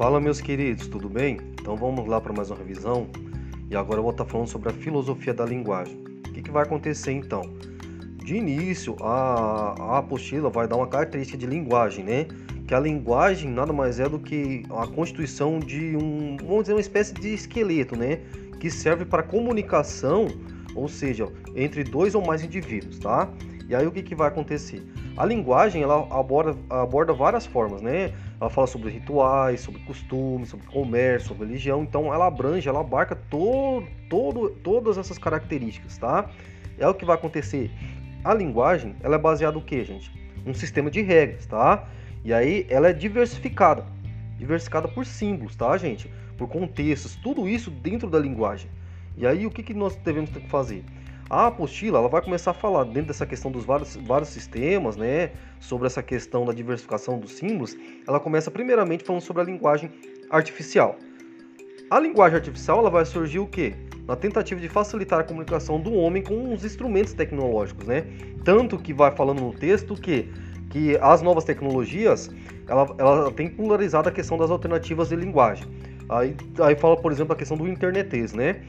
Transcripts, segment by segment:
Fala meus queridos, tudo bem? Então vamos lá para mais uma revisão e agora eu vou estar falando sobre a filosofia da linguagem. O que, que vai acontecer então? De início, a, a apostila vai dar uma característica de linguagem, né? Que a linguagem nada mais é do que a constituição de um, vamos dizer, uma espécie de esqueleto, né? Que serve para comunicação, ou seja, entre dois ou mais indivíduos, tá? E aí o que, que vai acontecer? A linguagem ela aborda, aborda várias formas, né? Ela fala sobre rituais, sobre costumes, sobre comércio, sobre religião. Então ela abrange, ela abarca todo, todo, todas essas características, tá? É o que vai acontecer. A linguagem ela é baseada no que, gente? Um sistema de regras, tá? E aí ela é diversificada, diversificada por símbolos, tá, gente? Por contextos, tudo isso dentro da linguagem. E aí o que, que nós devemos ter que fazer? A apostila ela vai começar a falar dentro dessa questão dos vários, vários sistemas, né, sobre essa questão da diversificação dos símbolos. Ela começa primeiramente falando sobre a linguagem artificial. A linguagem artificial ela vai surgir o quê? Na tentativa de facilitar a comunicação do homem com os instrumentos tecnológicos, né? Tanto que vai falando no texto que que as novas tecnologias ela, ela tem polarizado a questão das alternativas de linguagem. Aí, aí fala, por exemplo, a questão do internetês, né?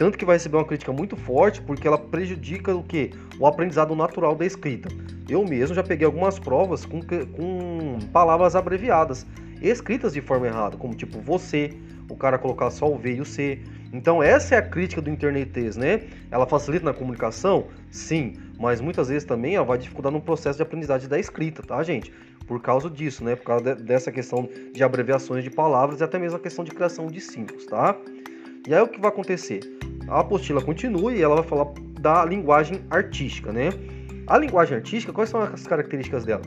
Tanto que vai receber uma crítica muito forte porque ela prejudica o que? O aprendizado natural da escrita. Eu mesmo já peguei algumas provas com, com palavras abreviadas, escritas de forma errada, como tipo você, o cara colocar só o V e o C. Então essa é a crítica do internetês, né? Ela facilita na comunicação? Sim, mas muitas vezes também ela vai dificultar no processo de aprendizagem da escrita, tá, gente? Por causa disso, né? Por causa de, dessa questão de abreviações de palavras e até mesmo a questão de criação de símbolos, tá? E aí o que vai acontecer? a apostila continua e ela vai falar da linguagem artística, né? A linguagem artística, quais são as características dela?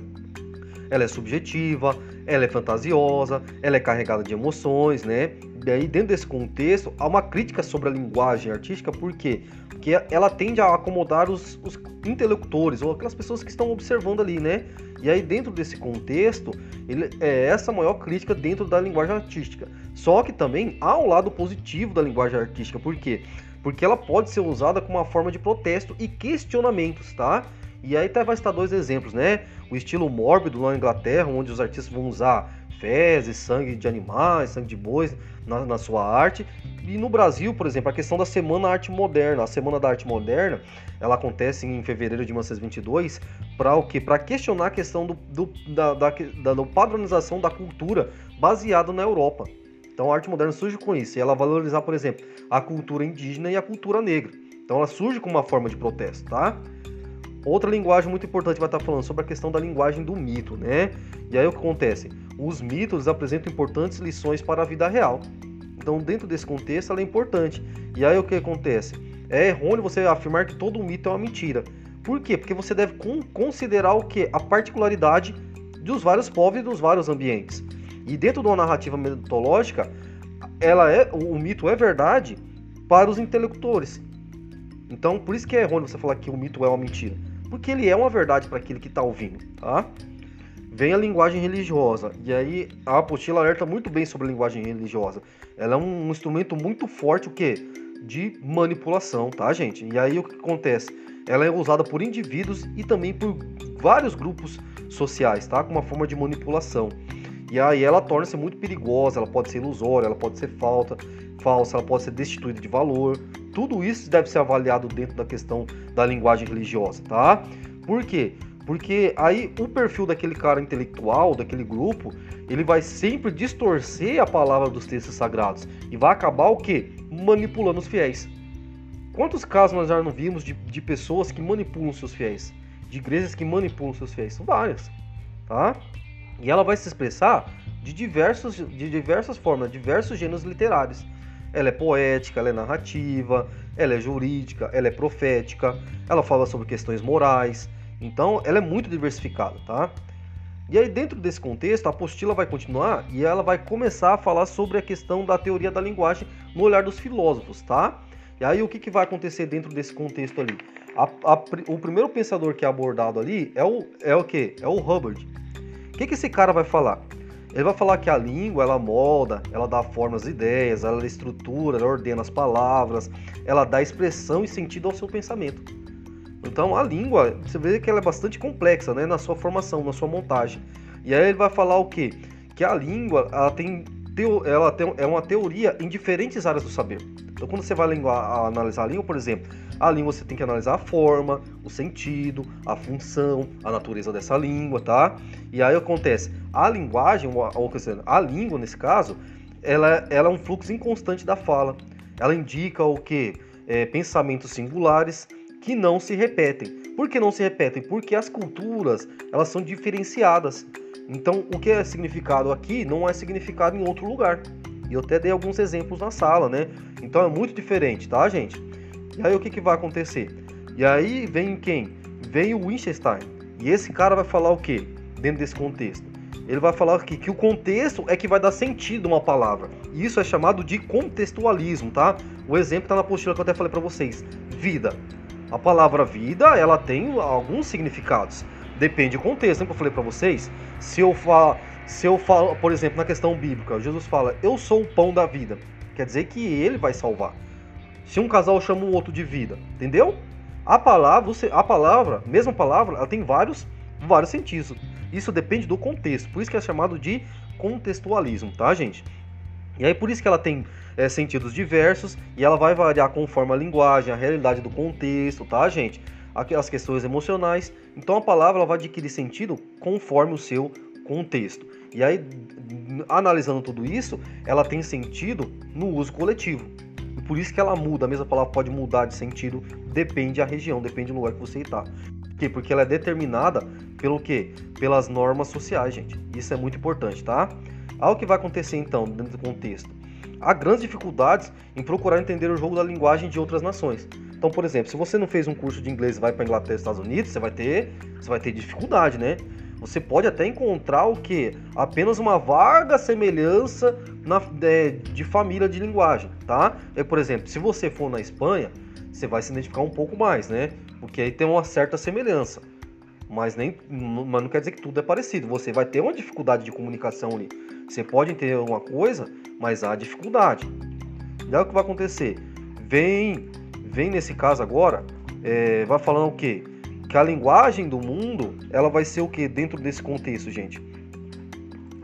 Ela é subjetiva, ela é fantasiosa, ela é carregada de emoções, né? E aí, dentro desse contexto, há uma crítica sobre a linguagem artística, por quê? Porque ela tende a acomodar os, os interlocutores, ou aquelas pessoas que estão observando ali, né? E aí, dentro desse contexto, ele, é essa a maior crítica dentro da linguagem artística. Só que também há um lado positivo da linguagem artística, por quê? porque ela pode ser usada como uma forma de protesto e questionamentos, tá? E aí tá, vai estar dois exemplos, né? O estilo mórbido lá na Inglaterra, onde os artistas vão usar fezes, sangue de animais, sangue de bois na, na, sua arte. E no Brasil, por exemplo, a questão da Semana Arte Moderna. A Semana da Arte Moderna, ela acontece em fevereiro de 1922 para o quê? Para questionar a questão do, do, da, da, da padronização da cultura baseada na Europa. Então a arte moderna surge com isso, e ela valorizar, por exemplo, a cultura indígena e a cultura negra. Então ela surge como uma forma de protesto, tá? Outra linguagem muito importante vai estar falando sobre a questão da linguagem do mito, né? E aí o que acontece? Os mitos apresentam importantes lições para a vida real. Então, dentro desse contexto, ela é importante. E aí o que acontece? É errôneo você afirmar que todo mito é uma mentira. Por quê? Porque você deve considerar o que? A particularidade dos vários povos e dos vários ambientes. E dentro de uma narrativa mitológica, ela é o mito é verdade para os intelectores. Então, por isso que é errôneo você falar que o mito é uma mentira, porque ele é uma verdade para aquele que está ouvindo, tá? Vem a linguagem religiosa, e aí a apostila alerta muito bem sobre a linguagem religiosa. Ela é um instrumento muito forte, o quê? De manipulação, tá, gente? E aí o que acontece? Ela é usada por indivíduos e também por vários grupos sociais, tá? Com uma forma de manipulação. E aí ela torna-se muito perigosa, ela pode ser ilusória, ela pode ser falta, falsa, ela pode ser destituída de valor. Tudo isso deve ser avaliado dentro da questão da linguagem religiosa, tá? Por quê? Porque aí o perfil daquele cara intelectual, daquele grupo, ele vai sempre distorcer a palavra dos textos sagrados e vai acabar o quê? Manipulando os fiéis. Quantos casos nós já não vimos de, de pessoas que manipulam seus fiéis? De igrejas que manipulam seus fiéis? São várias, tá? E ela vai se expressar de, diversos, de diversas formas, diversos gêneros literários. Ela é poética, ela é narrativa, ela é jurídica, ela é profética, ela fala sobre questões morais. Então, ela é muito diversificada, tá? E aí, dentro desse contexto, a apostila vai continuar e ela vai começar a falar sobre a questão da teoria da linguagem no olhar dos filósofos, tá? E aí, o que, que vai acontecer dentro desse contexto ali? A, a, o primeiro pensador que é abordado ali é o, é o quê? É o Hubbard. O que, que esse cara vai falar? Ele vai falar que a língua ela molda, ela dá forma às ideias, ela estrutura, ela ordena as palavras, ela dá expressão e sentido ao seu pensamento. Então a língua, você vê que ela é bastante complexa, né, na sua formação, na sua montagem. E aí ele vai falar o quê? Que a língua ela tem ela tem, é uma teoria em diferentes áreas do saber. Então, quando você vai língua, analisar a língua, por exemplo, a língua você tem que analisar a forma, o sentido, a função, a natureza dessa língua, tá? E aí acontece, a linguagem, ou, ou a língua nesse caso, ela, ela é um fluxo inconstante da fala. Ela indica o que? É, pensamentos singulares que não se repetem. Por que não se repetem? Porque as culturas elas são diferenciadas. Então, o que é significado aqui não é significado em outro lugar. E eu até dei alguns exemplos na sala, né? Então é muito diferente, tá, gente? E aí o que, que vai acontecer? E aí vem quem? Vem o Wittgenstein. E esse cara vai falar o que dentro desse contexto? Ele vai falar aqui que o contexto é que vai dar sentido a uma palavra. E isso é chamado de contextualismo, tá? O exemplo está na apostila que eu até falei para vocês. Vida. A palavra vida, ela tem alguns significados. Depende do contexto, né, que eu falei para vocês. Se eu falar, se eu falo, por exemplo, na questão bíblica, Jesus fala: "Eu sou o pão da vida". Quer dizer que ele vai salvar. Se um casal chama o outro de vida, entendeu? A palavra, a palavra, mesma palavra, ela tem vários vários sentidos. Isso depende do contexto. Por isso que é chamado de contextualismo, tá, gente? E aí por isso que ela tem é, sentidos diversos e ela vai variar conforme a linguagem, a realidade do contexto, tá, gente? As questões emocionais. Então a palavra ela vai adquirir sentido conforme o seu contexto. E aí, analisando tudo isso, ela tem sentido no uso coletivo. E por isso que ela muda, a mesma palavra pode mudar de sentido, depende da região, depende do lugar que você está. Por quê? Porque ela é determinada pelo quê? Pelas normas sociais, gente. Isso é muito importante, tá? Algo que vai acontecer então, dentro do contexto há grandes dificuldades em procurar entender o jogo da linguagem de outras nações. Então, por exemplo, se você não fez um curso de inglês e vai para Inglaterra Estados Unidos, você vai ter, você vai ter dificuldade, né? Você pode até encontrar o que? Apenas uma vaga semelhança na, de, de família de linguagem, tá? É, por exemplo, se você for na Espanha, você vai se identificar um pouco mais, né? Porque aí tem uma certa semelhança. Mas, nem, mas não quer dizer que tudo é parecido. Você vai ter uma dificuldade de comunicação ali. Você pode entender alguma coisa, mas há dificuldade. E aí o que vai acontecer? Vem, vem nesse caso agora, é, vai falando o quê? Que a linguagem do mundo, ela vai ser o que dentro desse contexto, gente?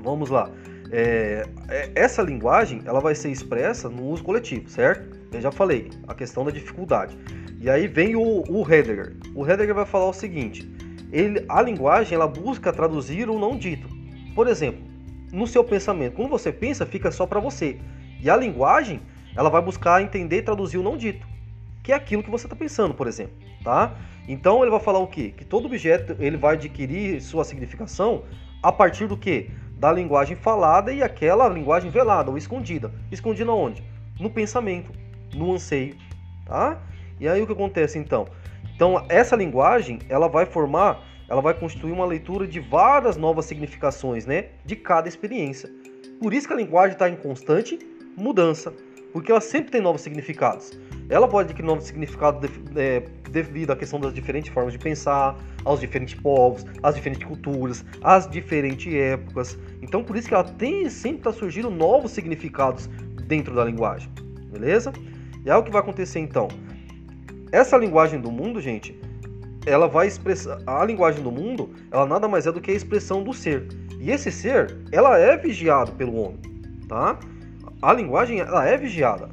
Vamos lá. É, é, essa linguagem, ela vai ser expressa no uso coletivo, certo? Eu já falei, a questão da dificuldade. E aí vem o, o Heidegger. O Heidegger vai falar o seguinte: ele, a linguagem ela busca traduzir o não dito. Por exemplo, no seu pensamento. Quando você pensa, fica só para você. E a linguagem, ela vai buscar entender e traduzir o não dito, que é aquilo que você está pensando, por exemplo, tá? Então ele vai falar o quê? Que todo objeto ele vai adquirir sua significação a partir do quê? Da linguagem falada e aquela linguagem velada ou escondida. Escondida onde? No pensamento, no anseio, tá? E aí o que acontece então? Então essa linguagem, ela vai formar ela vai constituir uma leitura de várias novas significações, né, de cada experiência. Por isso que a linguagem está em constante mudança, porque ela sempre tem novos significados. Ela pode adquirir novos significados é, devido à questão das diferentes formas de pensar, aos diferentes povos, às diferentes culturas, às diferentes épocas. Então, por isso que ela tem sempre está surgindo novos significados dentro da linguagem, beleza? E aí o que vai acontecer então? Essa linguagem do mundo, gente, ela vai expressar a linguagem do mundo, ela nada mais é do que a expressão do ser. E esse ser, ela é vigiado pelo homem, tá? A linguagem, ela é vigiada.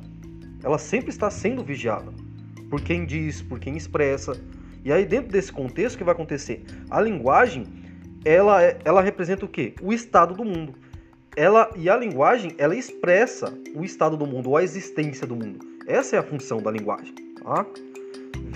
Ela sempre está sendo vigiada por quem diz, por quem expressa. E aí dentro desse contexto o que vai acontecer? A linguagem, ela é, ela representa o quê? O estado do mundo. Ela e a linguagem, ela expressa o estado do mundo, ou a existência do mundo. Essa é a função da linguagem, tá?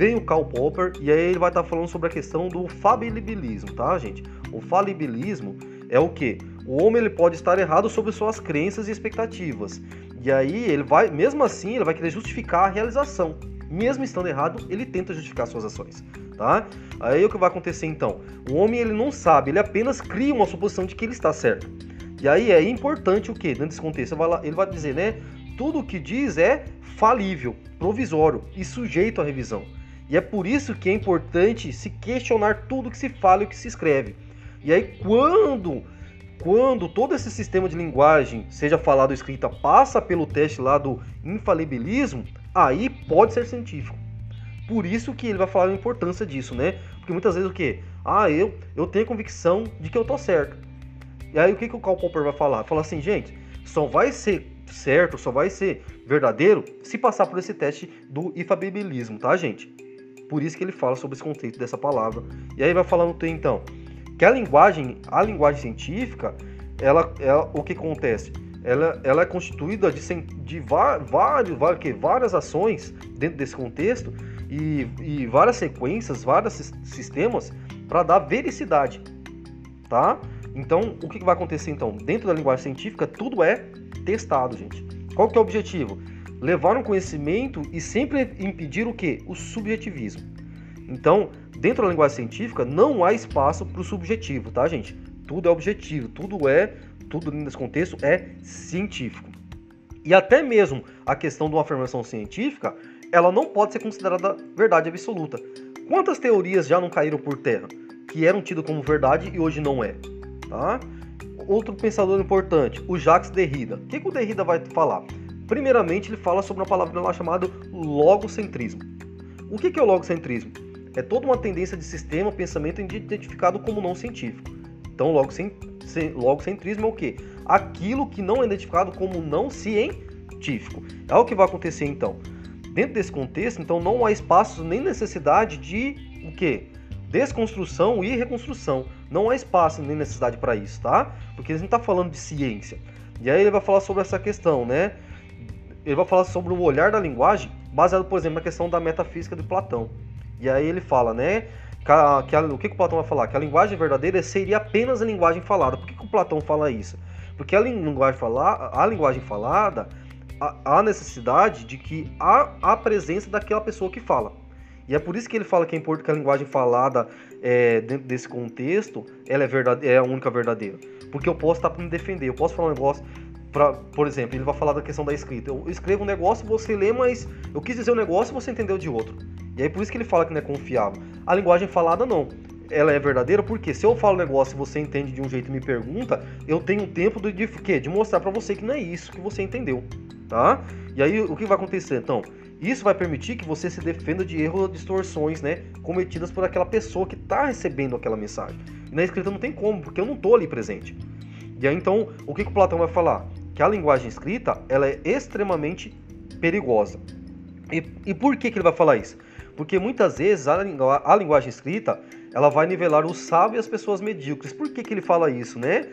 Vem o Karl Popper e aí ele vai estar tá falando sobre a questão do falibilismo, tá, gente? O falibilismo é o que? O homem ele pode estar errado sobre suas crenças e expectativas. E aí ele vai, mesmo assim, ele vai querer justificar a realização. Mesmo estando errado, ele tenta justificar suas ações, tá? Aí o que vai acontecer então? O homem ele não sabe, ele apenas cria uma suposição de que ele está certo. E aí é importante o que? Dentro desse contexto, ele vai dizer, né? Tudo o que diz é falível, provisório e sujeito à revisão. E é por isso que é importante se questionar tudo que se fala e que se escreve. E aí quando quando todo esse sistema de linguagem, seja falado ou escrita, passa pelo teste lá do infalibilismo, aí pode ser científico. Por isso que ele vai falar a importância disso, né? Porque muitas vezes o quê? Ah, eu, eu tenho convicção de que eu tô certo. E aí o que, que o Karl Popper vai falar? Fala assim, gente, só vai ser certo, só vai ser verdadeiro se passar por esse teste do ifabilismo, tá, gente? Por isso que ele fala sobre esse conceito dessa palavra. E aí vai falando então que a linguagem, a linguagem científica, ela, ela o que acontece? Ela, ela é constituída de, de vários, vários, várias ações dentro desse contexto e, e várias sequências, vários sistemas para dar vericidade, tá? Então, o que vai acontecer então? Dentro da linguagem científica, tudo é testado, gente. Qual que é o objetivo? Levar um conhecimento e sempre impedir o que? O subjetivismo. Então, dentro da linguagem científica, não há espaço para o subjetivo, tá, gente? Tudo é objetivo, tudo é, tudo nesse contexto é científico. E até mesmo a questão de uma afirmação científica, ela não pode ser considerada verdade absoluta. Quantas teorias já não caíram por terra que eram tidas como verdade e hoje não é? Tá? Outro pensador importante, o Jacques Derrida. O que, que o Derrida vai falar? Primeiramente, ele fala sobre uma palavra lá chamada logocentrismo. O que, que é o logocentrismo? É toda uma tendência de sistema, pensamento identificado como não científico. Então, logocentrismo é o quê? Aquilo que não é identificado como não científico. É o que vai acontecer então. Dentro desse contexto, então não há espaço nem necessidade de o quê? desconstrução e reconstrução. Não há espaço nem necessidade para isso, tá? Porque ele não está falando de ciência. E aí ele vai falar sobre essa questão, né? Ele vai falar sobre o olhar da linguagem baseado, por exemplo, na questão da metafísica de Platão. E aí ele fala, né? Que, a, que a, o que, que o Platão vai falar? Que a linguagem verdadeira seria apenas a linguagem falada. Por que, que o Platão fala isso? Porque a linguagem, fala, a linguagem falada há necessidade de que há a presença daquela pessoa que fala. E é por isso que ele fala que, é que a linguagem falada é, dentro desse contexto, ela é, verdade, é a única verdadeira. Porque eu posso estar para me defender, eu posso falar um negócio, pra, por exemplo, ele vai falar da questão da escrita. Eu escrevo um negócio, você lê, mas eu quis dizer um negócio você entendeu de outro. E aí por isso que ele fala que não é confiável. A linguagem falada não. Ela é verdadeira porque se eu falo um negócio e você entende de um jeito e me pergunta, eu tenho tempo de, de, de, de mostrar para você que não é isso que você entendeu, tá? E aí o que vai acontecer então? Isso vai permitir que você se defenda de erros ou distorções, né, cometidas por aquela pessoa que está recebendo aquela mensagem. E na escrita não tem como, porque eu não estou ali presente. E aí então, o que, que o Platão vai falar? Que a linguagem escrita, ela é extremamente perigosa. E, e por que, que ele vai falar isso? Porque muitas vezes a, a linguagem escrita, ela vai nivelar o sábio e as pessoas medíocres. Por que, que ele fala isso, né?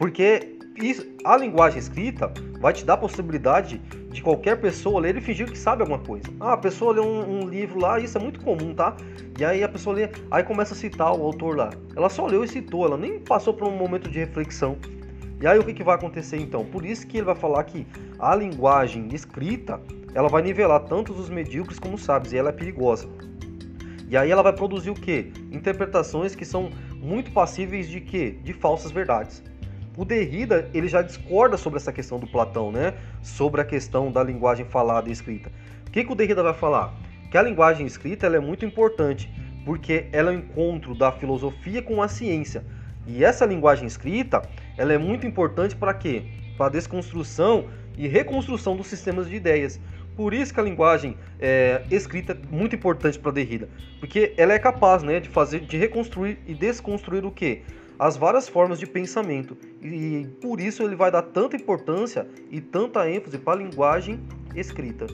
Porque isso, a linguagem escrita vai te dar a possibilidade de qualquer pessoa ler e fingir que sabe alguma coisa. Ah, a pessoa lê um, um, livro lá, isso é muito comum, tá? E aí a pessoa lê, aí começa a citar o autor lá. Ela só leu e citou, ela nem passou por um momento de reflexão. E aí o que, que vai acontecer então? Por isso que ele vai falar que a linguagem escrita, ela vai nivelar tanto os medíocres como os sábios, e ela é perigosa. E aí ela vai produzir o quê? Interpretações que são muito passíveis de quê? De falsas verdades. O Derrida ele já discorda sobre essa questão do Platão, né? Sobre a questão da linguagem falada e escrita. O que, que o Derrida vai falar? Que a linguagem escrita ela é muito importante porque ela é o encontro da filosofia com a ciência. E essa linguagem escrita ela é muito importante para quê? Para a desconstrução e reconstrução dos sistemas de ideias. Por isso que a linguagem é, escrita é muito importante para Derrida, porque ela é capaz, né, de fazer, de reconstruir e desconstruir o que? as várias formas de pensamento e por isso ele vai dar tanta importância e tanta ênfase para a linguagem escrita.